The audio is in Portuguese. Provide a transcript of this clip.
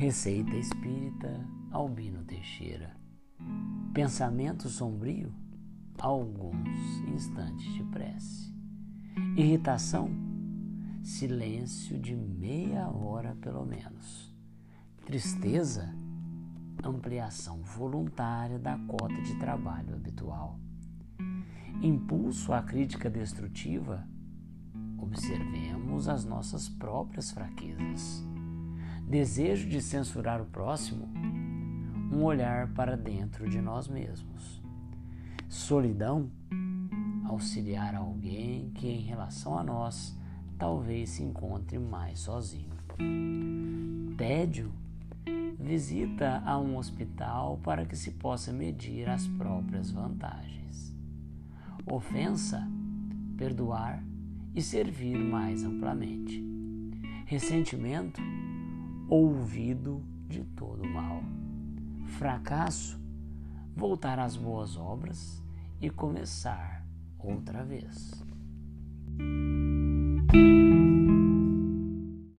Receita Espírita Albino Teixeira. Pensamento sombrio, alguns instantes de prece. Irritação, silêncio de meia hora pelo menos. Tristeza, ampliação voluntária da cota de trabalho habitual. Impulso à crítica destrutiva, observemos as nossas próprias fraquezas desejo de censurar o próximo, um olhar para dentro de nós mesmos. Solidão, auxiliar alguém que, em relação a nós, talvez se encontre mais sozinho. Tédio, visita a um hospital para que se possa medir as próprias vantagens. Ofensa, perdoar e servir mais amplamente. Ressentimento, ouvido de todo mal. Fracasso, voltar às boas obras e começar outra vez.